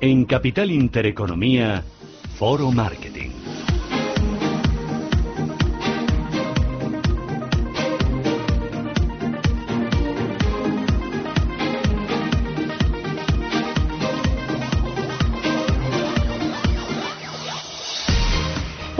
En Capital Intereconomía, Foro Marketing.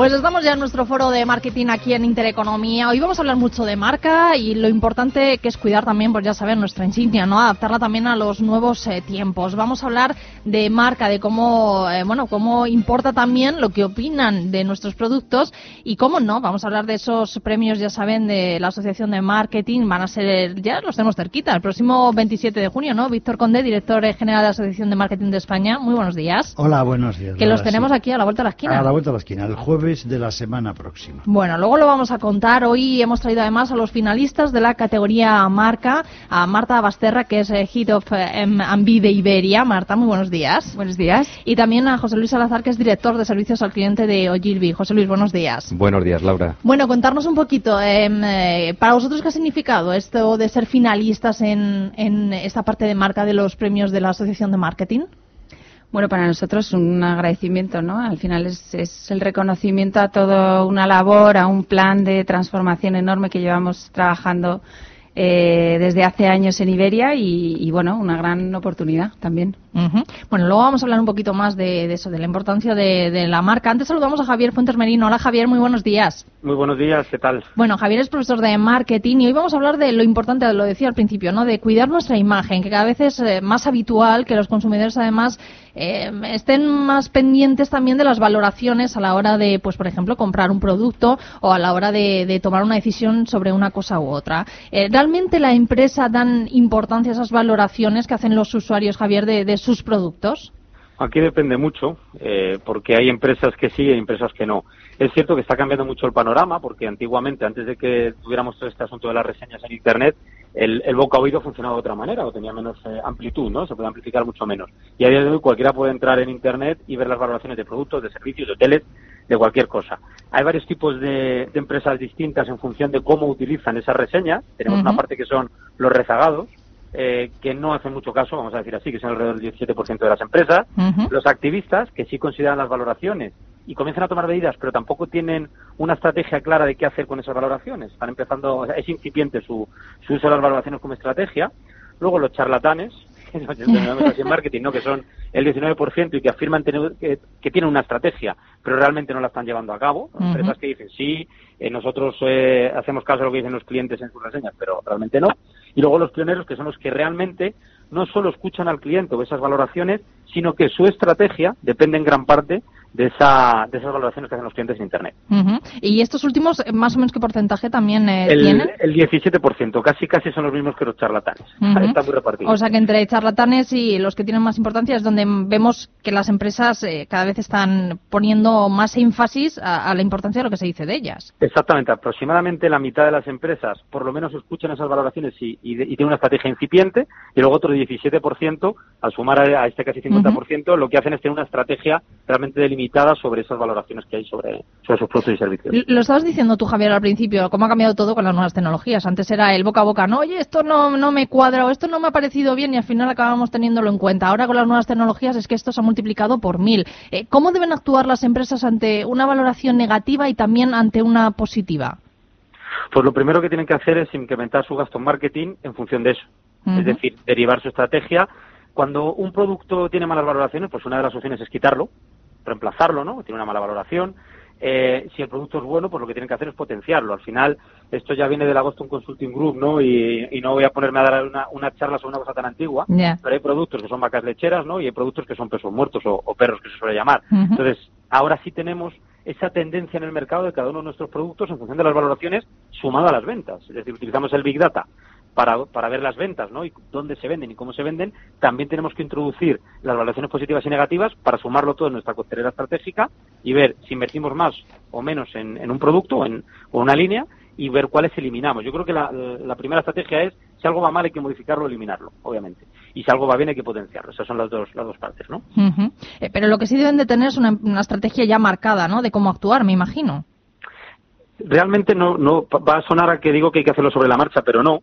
Pues estamos ya en nuestro foro de marketing aquí en Intereconomía. Hoy vamos a hablar mucho de marca y lo importante que es cuidar también, pues ya saben, nuestra insignia, ¿no? Adaptarla también a los nuevos eh, tiempos. Vamos a hablar de marca, de cómo, eh, bueno, cómo importa también lo que opinan de nuestros productos y cómo no. Vamos a hablar de esos premios, ya saben, de la Asociación de Marketing. Van a ser, ya los tenemos cerquita, el próximo 27 de junio, ¿no? Víctor Conde, director general de la Asociación de Marketing de España. Muy buenos días. Hola, buenos días. Que los tenemos aquí a la vuelta de la esquina. A la vuelta de la esquina, el jueves de la semana próxima. Bueno, luego lo vamos a contar. Hoy hemos traído además a los finalistas de la categoría marca, a Marta Basterra, que es eh, Head of eh, M&B de Iberia. Marta, muy buenos días. Buenos días. Y también a José Luis Salazar, que es director de servicios al cliente de Ogilvy. José Luis, buenos días. Buenos días, Laura. Bueno, contarnos un poquito, em, eh, para vosotros, ¿qué ha significado esto de ser finalistas en, en esta parte de marca de los premios de la Asociación de Marketing? Bueno, para nosotros un agradecimiento, ¿no? Al final es, es, el reconocimiento a toda una labor, a un plan de transformación enorme que llevamos trabajando eh, desde hace años en Iberia y, y, bueno, una gran oportunidad también. Uh -huh. Bueno, luego vamos a hablar un poquito más de, de eso, de la importancia de, de, la marca. Antes saludamos a Javier Fuentes Merino. Hola Javier, muy buenos días. Muy buenos días, ¿qué tal? Bueno, Javier es profesor de marketing y hoy vamos a hablar de lo importante, lo decía al principio, ¿no? De cuidar nuestra imagen, que cada vez es eh, más habitual que los consumidores además eh, estén más pendientes también de las valoraciones a la hora de, pues por ejemplo, comprar un producto o a la hora de, de tomar una decisión sobre una cosa u otra. Eh, ¿Realmente la empresa dan importancia a esas valoraciones que hacen los usuarios, Javier, de, sus productos? Aquí depende mucho, eh, porque hay empresas que sí y hay empresas que no. Es cierto que está cambiando mucho el panorama, porque antiguamente, antes de que tuviéramos todo este asunto de las reseñas en Internet, el, el boca oído funcionaba de otra manera o tenía menos eh, amplitud, ¿no? Se puede amplificar mucho menos. Y a día de hoy cualquiera puede entrar en Internet y ver las valoraciones de productos, de servicios, de hoteles, de cualquier cosa. Hay varios tipos de, de empresas distintas en función de cómo utilizan esas reseñas. Tenemos uh -huh. una parte que son los rezagados, eh, que no hacen mucho caso, vamos a decir así, que son alrededor del 17% de las empresas, uh -huh. los activistas, que sí consideran las valoraciones y comienzan a tomar medidas, pero tampoco tienen una estrategia clara de qué hacer con esas valoraciones. Están empezando, es incipiente su, su uso de las valoraciones como estrategia. Luego los charlatanes, que en marketing, ¿no? que son el 19% y que afirman tener, que, que, tienen una estrategia, pero realmente no la están llevando a cabo. Uh -huh. Empresas que dicen, sí, eh, nosotros eh, hacemos caso a lo que dicen los clientes en sus reseñas, pero realmente no. Y luego los pioneros, que son los que realmente no solo escuchan al cliente o esas valoraciones, sino que su estrategia depende en gran parte de, esa, de esas valoraciones que hacen los clientes en Internet. Uh -huh. ¿Y estos últimos, más o menos qué porcentaje también eh, el, tienen? El 17%, casi casi son los mismos que los charlatanes. Uh -huh. Está muy repartido. O sea que entre charlatanes y los que tienen más importancia es donde vemos que las empresas eh, cada vez están poniendo más énfasis a, a, la importancia de lo que se dice de ellas. Exactamente, aproximadamente la mitad de las empresas por lo menos escuchan esas valoraciones y, y, y tienen una estrategia incipiente y luego otro 17%, al sumar a, a este casi 50%, uh -huh. lo que hacen es tener una estrategia realmente delimitada sobre esas valoraciones que hay sobre, sobre sus productos y servicios. Lo estabas diciendo tú, Javier, al principio, cómo ha cambiado todo con las nuevas tecnologías. Antes era el boca a boca, no, oye, esto no, no me cuadra o esto no me ha parecido bien y al final acabamos teniéndolo en cuenta. Ahora con las nuevas tecnologías es que esto se ha multiplicado por mil. Eh, ¿Cómo deben actuar las empresas ante una valoración negativa y también ante una positiva? Pues lo primero que tienen que hacer es incrementar su gasto en marketing en función de eso. Uh -huh. Es decir, derivar su estrategia. Cuando un producto tiene malas valoraciones, pues una de las opciones es quitarlo, reemplazarlo, ¿no? Tiene una mala valoración. Eh, si el producto es bueno, pues lo que tienen que hacer es potenciarlo. Al final, esto ya viene del Agosto Consulting Group, ¿no? Y, y, no voy a ponerme a dar una, una charla sobre una cosa tan antigua, yeah. pero hay productos que son vacas lecheras, ¿no? Y hay productos que son pesos muertos o, o perros que se suele llamar. Uh -huh. Entonces, ahora sí tenemos esa tendencia en el mercado de cada uno de nuestros productos en función de las valoraciones sumado a las ventas. Es decir, utilizamos el Big Data para, para ver las ventas, ¿no? Y dónde se venden y cómo se venden, también tenemos que introducir las valoraciones positivas y negativas para sumarlo todo en nuestra costelera estratégica y ver si invertimos más o menos en, un producto en, o una línea y ver cuáles eliminamos. Yo creo que la, primera estrategia es si algo va mal hay que modificarlo o eliminarlo, obviamente. Y si algo va bien hay que potenciarlo. Esas son las dos, las dos partes, ¿no? Eh, pero lo que sí deben de tener es una, una estrategia ya marcada, ¿no? De cómo actuar, me imagino realmente no, no va a sonar a que digo que hay que hacerlo sobre la marcha, pero no.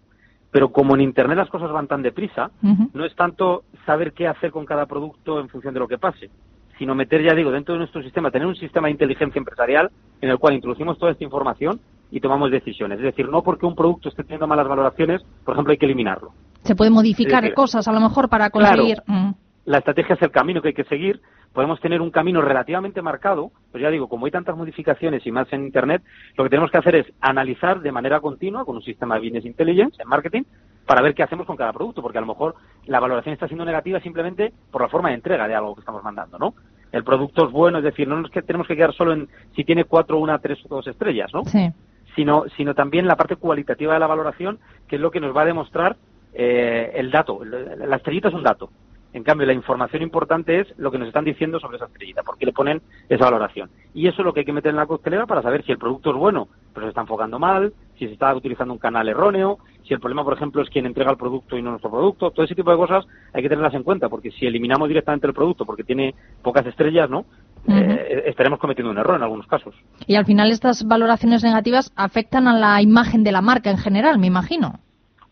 Pero como en Internet las cosas van tan deprisa, no es tanto saber qué hacer con cada producto en función de lo que pase, sino meter, ya digo, dentro de nuestro sistema, tener un sistema de inteligencia empresarial en el cual introducimos toda esta información y tomamos decisiones. Es decir, no porque un producto esté teniendo malas valoraciones, por ejemplo, hay que eliminarlo. Se puede modificar cosas a lo mejor para conseguir. Mm. La estrategia es el camino que hay que seguir, podemos tener un camino relativamente marcado, pues ya digo, como hay tantas modificaciones y más en Internet, lo que tenemos que hacer es analizar de manera continua con un sistema de business intelligence en marketing para ver qué hacemos con cada producto, porque a lo mejor la valoración está siendo negativa simplemente por la forma de entrega de algo que estamos mandando, ¿no? El producto es bueno, es decir, no es que tenemos que quedar solo en si tiene cuatro, una, tres o dos estrellas, ¿no? Sí. Sino, sino también la parte cualitativa de la valoración, que es lo que nos va a demostrar eh, el dato. La estrellita es un dato. En cambio, la información importante es lo que nos están diciendo sobre esa estrellita, porque le ponen esa valoración. Y eso es lo que hay que meter en la costelera para saber si el producto es bueno, pero se está enfocando mal, si se está utilizando un canal erróneo, si el problema, por ejemplo, es quien entrega el producto y no nuestro producto. Todo ese tipo de cosas hay que tenerlas en cuenta, porque si eliminamos directamente el producto porque tiene pocas estrellas, ¿no? Eh, estaremos cometiendo un error en algunos casos. Y al final estas valoraciones negativas afectan a la imagen de la marca en general, me imagino.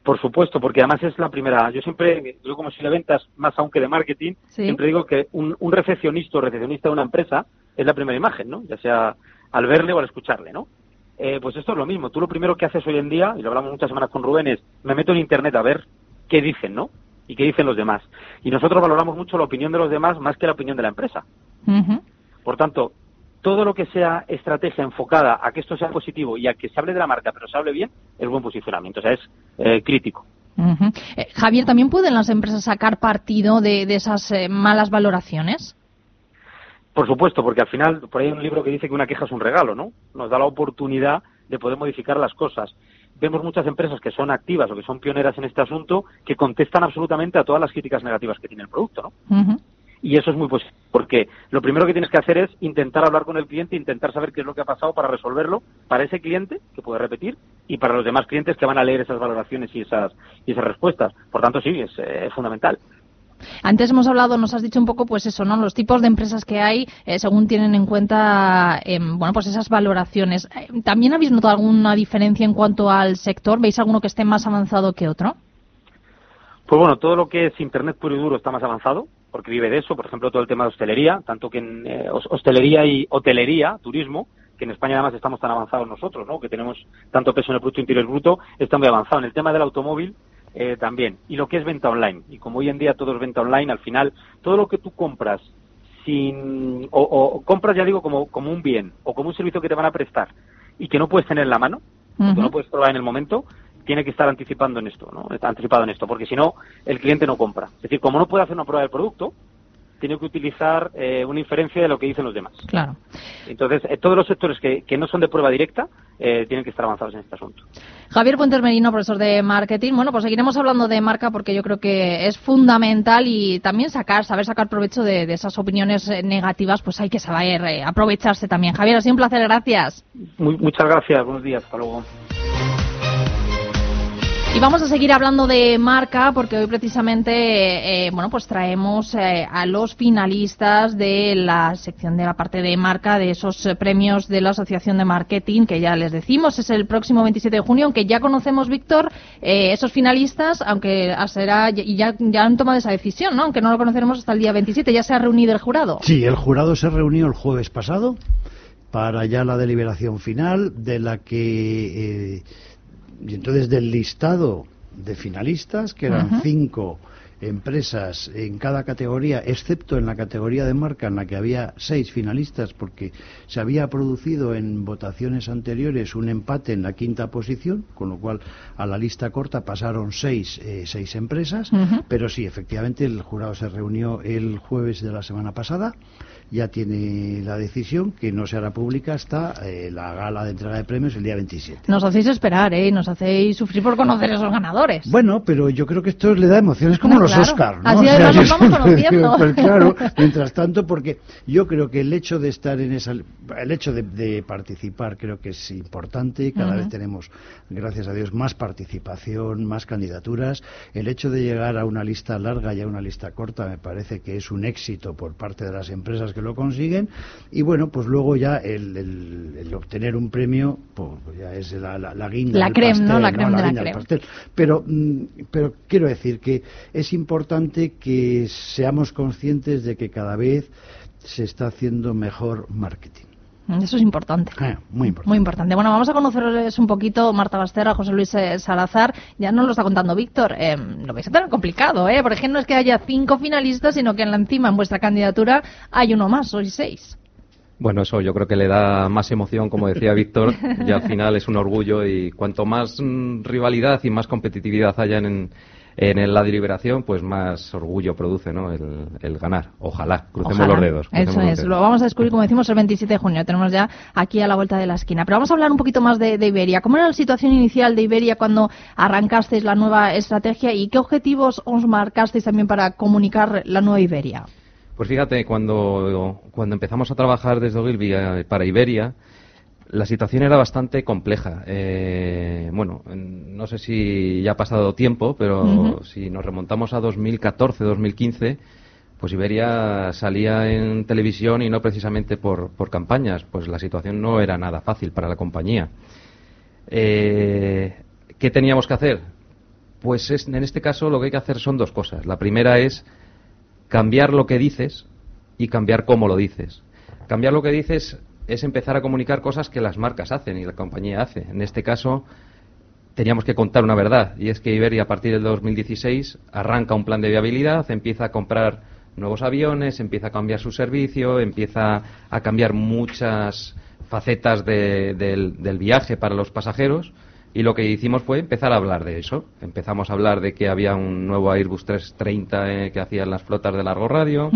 Por supuesto, porque además es la primera. Yo siempre, yo como si de ventas más aunque de marketing, siempre digo que un, recepcionista o recepcionista de una empresa es la primera imagen, ¿no? Ya sea al verle o al escucharle, ¿no? Eh, pues esto es lo mismo. Tú lo primero que haces hoy en día, y lo hablamos muchas semanas con Rubén, es me meto en Internet a ver qué dicen, ¿no? Y qué dicen los demás. Y nosotros valoramos mucho la opinión de los demás más que la opinión de la empresa. Por tanto, todo lo que sea estrategia enfocada a que esto sea positivo y a que se hable de la marca, pero se hable bien, es buen posicionamiento, o sea, es eh, crítico. Eh, Javier, ¿también pueden las empresas sacar partido de, esas eh, malas valoraciones? Por supuesto, porque al final, por ahí hay un libro que dice que una queja es un regalo, ¿no? Nos da la oportunidad de poder modificar las cosas. Vemos muchas empresas que son activas o que son pioneras en este asunto que contestan absolutamente a todas las críticas negativas que tiene el producto, ¿no? Y eso es muy positivo, porque lo primero que tienes que hacer es intentar hablar con el cliente, intentar saber qué es lo que ha pasado para resolverlo para ese cliente, que puede repetir, y para los demás clientes que van a leer esas valoraciones y esas, y esas respuestas. Por tanto, sí, es, eh, fundamental. Antes hemos hablado, nos has dicho un poco, pues eso, ¿no? Los tipos de empresas que hay, eh, según tienen en cuenta, em, bueno, pues esas valoraciones. Eh, ¿También habéis notado alguna diferencia en cuanto al sector? ¿Veis alguno que esté más avanzado que otro? Pues bueno, todo lo que es Internet puro y duro está más avanzado porque vive de eso, por ejemplo, todo el tema de hostelería, tanto que en eh, hostelería y hotelería, turismo, que en España además estamos tan avanzados nosotros, ¿no? que tenemos tanto peso en el Producto Interior Bruto, está muy avanzado. En el tema del automóvil eh, también. Y lo que es venta online. Y como hoy en día todo es venta online, al final, todo lo que tú compras sin o, compras, ya digo, como, como un bien o como un servicio que te van a prestar y que no puedes tener en la mano, que no puedes probar en el momento, tiene que estar anticipando en esto, ¿no? Anticipado en esto, porque si no, el cliente no compra. Es decir, como no puede hacer una prueba del producto, tiene que utilizar eh, una inferencia de lo que dicen los demás. Claro. Entonces, eh, todos los sectores que, que, no son de prueba directa eh, tienen que estar avanzados en este asunto. Javier Puentes Merino, profesor de marketing. Bueno, pues seguiremos hablando de marca porque yo creo que es fundamental y también sacar, saber sacar provecho de, de esas opiniones negativas, pues hay que saber aprovecharse también. Javier, ha sido un placer, gracias. muchas gracias, buenos días, hasta luego. Y vamos a seguir hablando de marca porque hoy precisamente, eh, bueno, pues traemos eh, a los finalistas de la sección de la parte de marca de esos eh, premios de la Asociación de Marketing que ya les decimos es el próximo 27 de junio, aunque ya conocemos Víctor esos finalistas, aunque será y ya, ya han tomado esa decisión, ¿no? Aunque no lo conoceremos hasta el día 27, ya se ha reunido el jurado. Sí, el jurado se reunió el jueves pasado para ya la deliberación final de la que y entonces del listado de finalistas, que eran cinco empresas en cada categoría, excepto en la categoría de marca en la que había seis finalistas, porque se había producido en votaciones anteriores un empate en la quinta posición, con lo cual a la lista corta pasaron seis, eh, seis empresas, pero sí, efectivamente el jurado se reunió el jueves de la semana pasada ya tiene la decisión que no se hará pública hasta eh, la gala de entrega de premios el día 27. Nos hacéis esperar, ¿eh? Nos hacéis sufrir por conocer esos ganadores. Bueno, pero yo creo que esto le da emociones como los Oscars, ¿no? Así además nos vamos conociendo. Pues claro, mientras tanto, porque yo creo que el hecho de estar en esa, el hecho de, participar creo que es importante. Cada vez tenemos, gracias a Dios, más participación, más candidaturas. El hecho de llegar a una lista larga y a una lista corta me parece que es un éxito por parte de las empresas que lo consiguen. Y bueno, pues luego ya el, obtener un premio, pues ya es la, la, guinda. La creme, ¿no? La creme de la Pastel. Pero, mm, pero quiero decir que es importante que seamos conscientes de que cada vez se está haciendo mejor marketing. Eso es importante. Ah, muy importante. Muy importante. Bueno, vamos a conocerles un poquito Marta Bastera, José Luis eh, Salazar. Ya nos lo está contando Víctor. Eh, lo vais a tener complicado, ¿eh? Por ejemplo, no es que haya cinco finalistas, sino que en la encima, en vuestra candidatura, hay uno más, sois seis. Bueno, eso yo creo que le da más emoción, como decía Víctor, y al final es un orgullo y cuanto más mm, rivalidad y más competitividad haya en, en la deliberación, pues más orgullo produce ¿no? el, ganar. Ojalá, crucemos los dedos. Eso es, lo vamos a descubrir, como decimos, el 27 de junio. Tenemos ya aquí a la vuelta de la esquina. Pero vamos a hablar un poquito más de, Iberia. ¿Cómo era la situación inicial de Iberia cuando arrancasteis la nueva estrategia y qué objetivos os marcasteis también para comunicar la nueva Iberia? Pues fíjate, cuando, cuando empezamos a trabajar desde Ogilvy eh, para Iberia, la situación era bastante compleja. Eh, bueno, no sé si ya ha pasado tiempo, pero si nos remontamos a 2014-2015, pues Iberia salía en televisión y no precisamente por, por, campañas, pues la situación no era nada fácil para la compañía. Eh, ¿Qué teníamos que hacer? Pues en este caso lo que hay que hacer son dos cosas. La primera es cambiar lo que dices y cambiar cómo lo dices. Cambiar lo que dices es empezar a comunicar cosas que las marcas hacen y la compañía hace. En este caso, teníamos que contar una verdad, y es que Iberia a partir del 2016 arranca un plan de viabilidad, empieza a comprar nuevos aviones, empieza a cambiar su servicio, empieza a cambiar muchas facetas del, viaje para los pasajeros. Y lo que hicimos fue empezar a hablar de eso. Empezamos a hablar de que había un nuevo Airbus 330 eh, que hacían las flotas de largo radio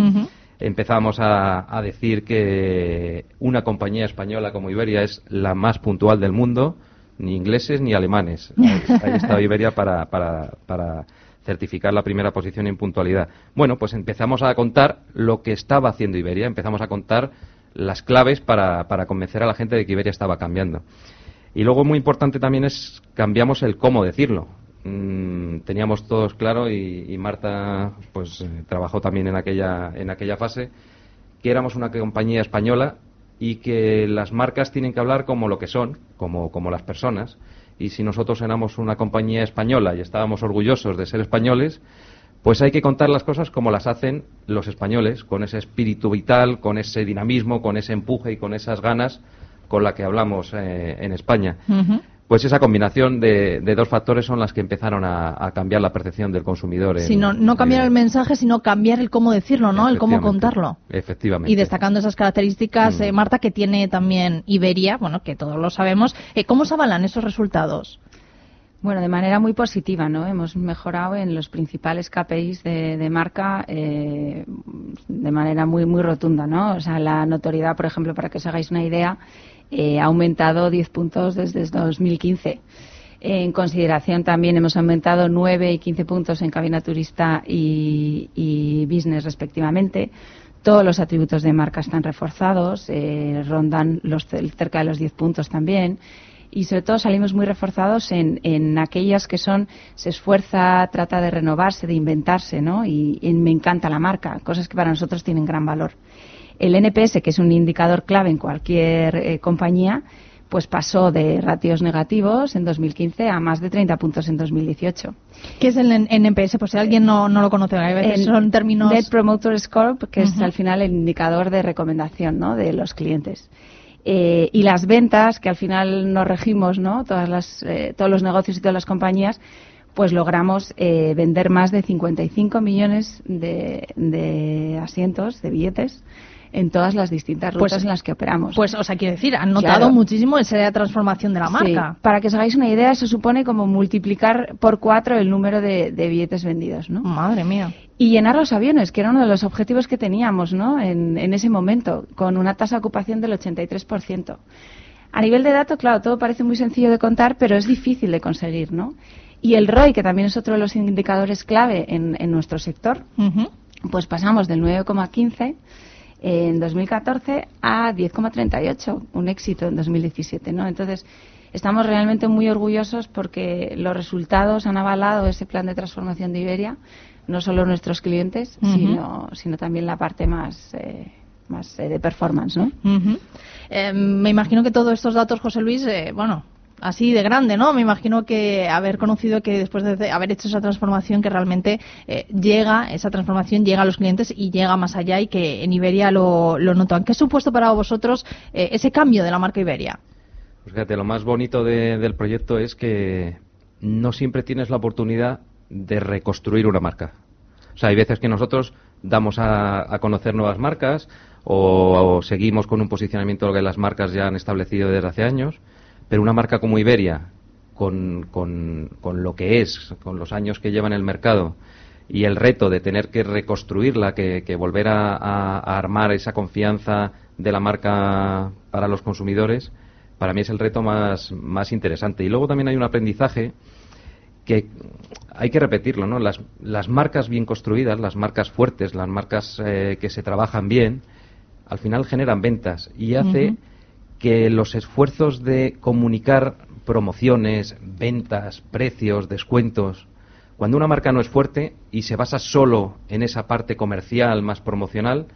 empezamos a, decir que una compañía española como Iberia es la más puntual del mundo, ni ingleses ni alemanes. Ahí, está Iberia para, para, certificar la primera posición en puntualidad. Bueno, pues empezamos a contar lo que estaba haciendo Iberia, empezamos a contar las claves para, para convencer a la gente de que Iberia estaba cambiando. Y luego muy importante también es cambiamos el cómo decirlo. Mm, teníamos todos claro y, Marta pues eh, trabajó también en aquella en aquella fase que éramos una compañía española y que las marcas tienen que hablar como lo que son, como, como las personas. Y si nosotros éramos una compañía española y estábamos orgullosos de ser españoles, pues hay que contar las cosas como las hacen los españoles, con ese espíritu vital, con ese dinamismo, con ese empuje y con esas ganas con la que hablamos eh, en España. Pues esa combinación de, dos factores son las que empezaron a, cambiar la percepción del consumidor. Sí, no, cambiar el mensaje, sino cambiar el cómo decirlo, ¿no? El cómo contarlo. Efectivamente. Y destacando esas características, eh, mm. Marta, que tiene también Iberia, bueno, que todos lo sabemos. Eh, ¿Cómo se avalan esos resultados? Bueno, de manera muy positiva, ¿no? Hemos mejorado en los principales KPIs de, marca eh, de manera muy muy rotunda, ¿no? O sea, la notoriedad, por ejemplo, para que os hagáis una idea, eh, ha aumentado 10 puntos desde 2015. En consideración también hemos aumentado 9 y 15 puntos en cabina turista y, business respectivamente. Todos los atributos de marca están reforzados, eh, rondan los, cerca de los 10 puntos también. Y sobre todo salimos muy reforzados en, aquellas que son, se esfuerza, trata de renovarse, de inventarse, ¿no? Y, y me encanta la marca, cosas que para nosotros tienen gran valor. El NPS, que es un indicador clave en cualquier eh, compañía, pues pasó de ratios negativos en 2015 a más de 30 puntos en 2018. ¿Qué es el NPS? Pues si alguien no, lo conoce, a veces son términos... Net Promoter Score, que es al final el indicador de recomendación ¿no? de los clientes. Eh, y las ventas, que al final nos regimos, ¿no? Todas las, eh, todos los negocios y todas las compañías, pues logramos vender más de 55 millones de asientos, de billetes, en todas las distintas Pues- rutas en las que operamos. Pues, o sea, quiere decir, han notado Claro. muchísimo esa transformación de la marca. Sí, para que os hagáis una idea, eso supone como multiplicar por cuatro el número de, de billetes vendidos, ¿no? Madre mía. Y llenar los aviones, que era uno de los objetivos que teníamos, ¿no? En, en ese momento, con una tasa de ocupación del 83%. A nivel de datos, claro, todo parece muy sencillo de contar, pero es difícil de conseguir, ¿no? Y el ROI, que también es otro de los indicadores clave en, en nuestro sector, pues pasamos del 9,15 en 2014 a 10,38, un éxito en 2017, ¿no? Entonces, estamos realmente muy orgullosos porque los resultados han avalado ese plan de transformación de Iberia, no solo nuestros clientes, sino, sino también la parte más, eh, más eh, de performance, ¿no? Eh, me imagino que todos estos datos, José Luis, eh, bueno, así de grande, ¿no? Me imagino que haber conocido que después de haber hecho esa transformación, que realmente eh, llega, esa transformación llega a los clientes y llega más allá y que en Iberia lo, lo notan. ¿Qué ha supuesto para vosotros eh, ese cambio de la marca Iberia? Pues fíjate, lo más bonito de- del proyecto es que no siempre tienes la oportunidad de reconstruir una marca. O sea, hay veces que nosotros damos a, a conocer nuevas marcas o, o seguimos con un posicionamiento que las marcas ya han establecido desde hace años, pero una marca como Iberia, con, con- con lo que es, con los años que lleva en el mercado y el reto de tener que reconstruirla, que, volver a, armar esa confianza de la marca para los consumidores, para mí es el reto más, más interesante. Y luego también hay un aprendizaje que hay que repetirlo, ¿no? Las, las marcas bien construidas, las marcas fuertes, las marcas eh, que se trabajan bien, al final generan ventas y hace. Que los esfuerzos de comunicar promociones, ventas, precios, descuentos, cuando una marca no es fuerte y se basa solo en esa parte comercial más promocional,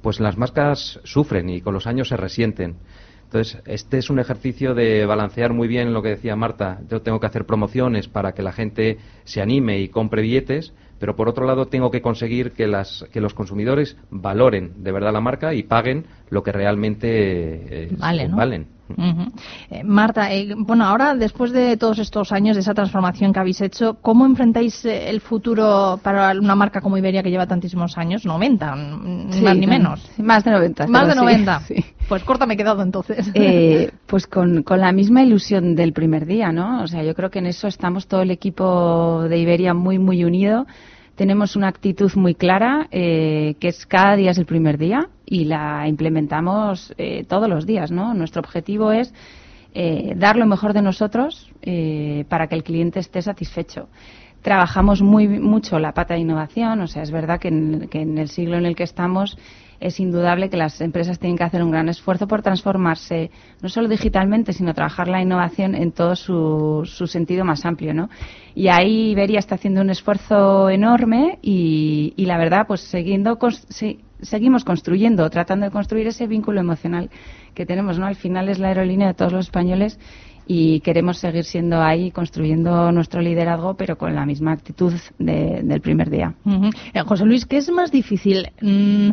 pues las marcas sufren y con los años se resienten. Entonces, este es un ejercicio de balancear muy bien lo que decía Marta. Yo tengo que hacer promociones para que la gente se anime y compre billetes, pero por otro lado tengo que conseguir que, las, que los consumidores valoren de verdad la marca y paguen lo que realmente eh, Vale, ¿no? valen. Eh, Marta, eh, bueno, ahora después de todos estos años de esa transformación que habéis hecho, ¿cómo enfrentáis eh, el futuro para una marca como Iberia que lleva tantísimos años? 90, mm, Sí, más ni no, menos. Más de 90. Más de pero sí, 90. sí. Pues corta me he quedado entonces. Eh, pues con, con la misma ilusión del primer día, ¿no? O sea, yo creo que en eso estamos todo el equipo de Iberia muy, muy unido. Tenemos una actitud muy clara, eh, que es cada día es el primer día y la implementamos eh, todos los días, ¿no? Nuestro objetivo es eh, dar lo mejor de nosotros eh, para que el cliente esté satisfecho. Trabajamos muy mucho la pata de innovación, o sea, es verdad que en, que en el siglo en el que estamos es indudable que las empresas tienen que hacer un gran esfuerzo por transformarse, no solo digitalmente, sino trabajar la innovación en todo su, su sentido más amplio, ¿no? Y ahí Iberia está haciendo un esfuerzo enorme y, la verdad, pues siguiendo, sí, seguimos construyendo, tratando de construir ese vínculo emocional que tenemos, ¿no? Al final es la aerolínea de todos los españoles y queremos seguir siendo ahí, construyendo nuestro liderazgo, pero con la misma actitud de- del primer día. Eh, José Luis, ¿qué es más difícil? Mm,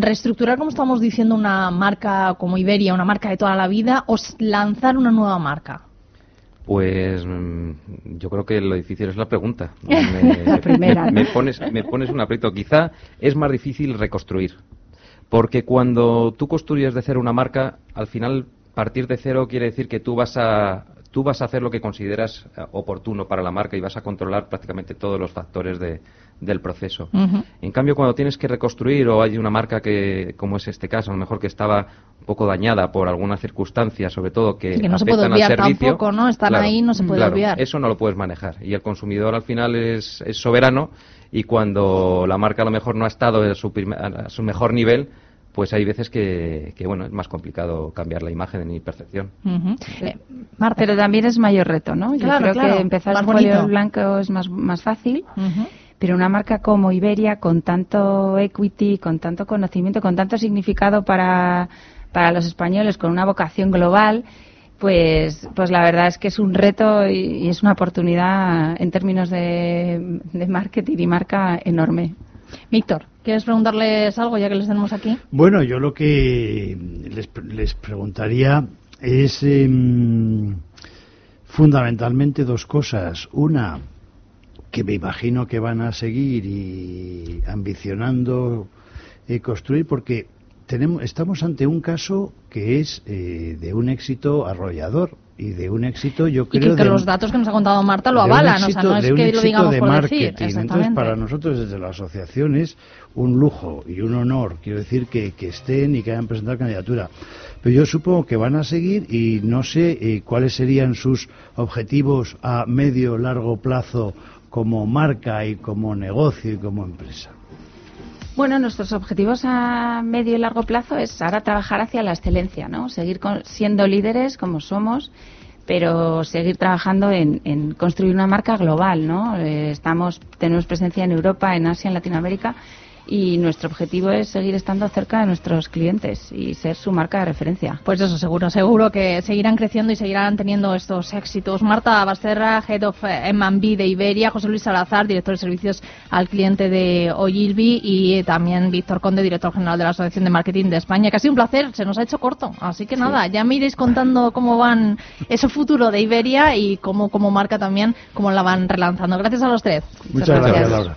¿Reestructurar, como estamos diciendo, una marca como Iberia, una marca de toda la vida, o lanzar una nueva marca? Pues mm, yo creo que lo difícil es la pregunta. Me, La primera, me pones, me pones un aprieto. Quizá es más difícil reconstruir. Porque cuando tú construyes de cero una marca, al final partir de cero quiere decir que tú vas a, tú vas a hacer lo que consideras eh, oportuno para la marca y vas a controlar prácticamente todos los factores de- del proceso. En cambio, cuando tienes que reconstruir o hay una marca que, como es este caso, a lo mejor que estaba un poco dañada por alguna circunstancia, sobre todo que, Sí, que no se puede al servicio, tampoco, ¿no? Están claro, ahí, no se puede claro, obviar. Eso no lo puedes manejar. Y el consumidor al final es, es soberano y cuando la marca a lo mejor no ha estado a su, a su mejor nivel, pues hay veces que, que, bueno, es más complicado cambiar la imagen en mi percepción. Ujú. Eh, Marta, Pero también es mayor reto, ¿no? Yo Claro, creo claro, que empezar un folio blanco es más, más fácil. Pero una marca como Iberia, con tanto equity, con tanto conocimiento, con tanto significado para, para los españoles, con una vocación global, pues, pues la verdad es que es un reto y, y es una oportunidad en términos de, de marketing y marca enorme. Víctor, ¿quieres preguntarles algo ya que les tenemos aquí? Bueno, yo lo que les, les preguntaría es em, fundamentalmente dos cosas. Una, que me imagino que van a seguir y ambicionando eh, construir, porque tenemos, estamos ante un caso que es eh, de un éxito arrollador y de un éxito, yo creo. Y que, los datos que nos ha contado Marta lo avalan, o sea, no es que lo digamos de por marketing. decir. Entonces, para nosotros desde la asociación es un lujo y un honor, quiero decir, que, que estén y que hayan presentado candidatura. Pero yo supongo que van a seguir y no sé eh, cuáles serían sus objetivos a medio largo plazo como marca y como negocio y como empresa. Bueno, nuestros objetivos a medio y largo plazo es ahora trabajar hacia la excelencia, ¿no? Seguir siendo líderes como somos, pero seguir trabajando en, construir una marca global, ¿no? Eh, estamos, tenemos presencia en Europa, en Asia, en Latinoamérica y nuestro objetivo es seguir estando cerca de nuestros clientes y ser su marca de referencia. Pues eso, seguro, seguro que seguirán creciendo y seguirán teniendo estos éxitos. Marta Basterra, Head of M&B de Iberia, José Luis Salazar, Director de Servicios al Cliente de Ogilvy y también Víctor Conde, Director General de la Asociación de Marketing de España. Que ha sido un placer, se nos ha hecho corto. Así que nada, ya me iréis contando cómo van ese futuro de Iberia y cómo como marca también, cómo la van relanzando. Gracias a los tres. Muchas, gracias, Laura.